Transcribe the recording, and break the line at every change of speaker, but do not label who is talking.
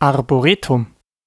arboretum.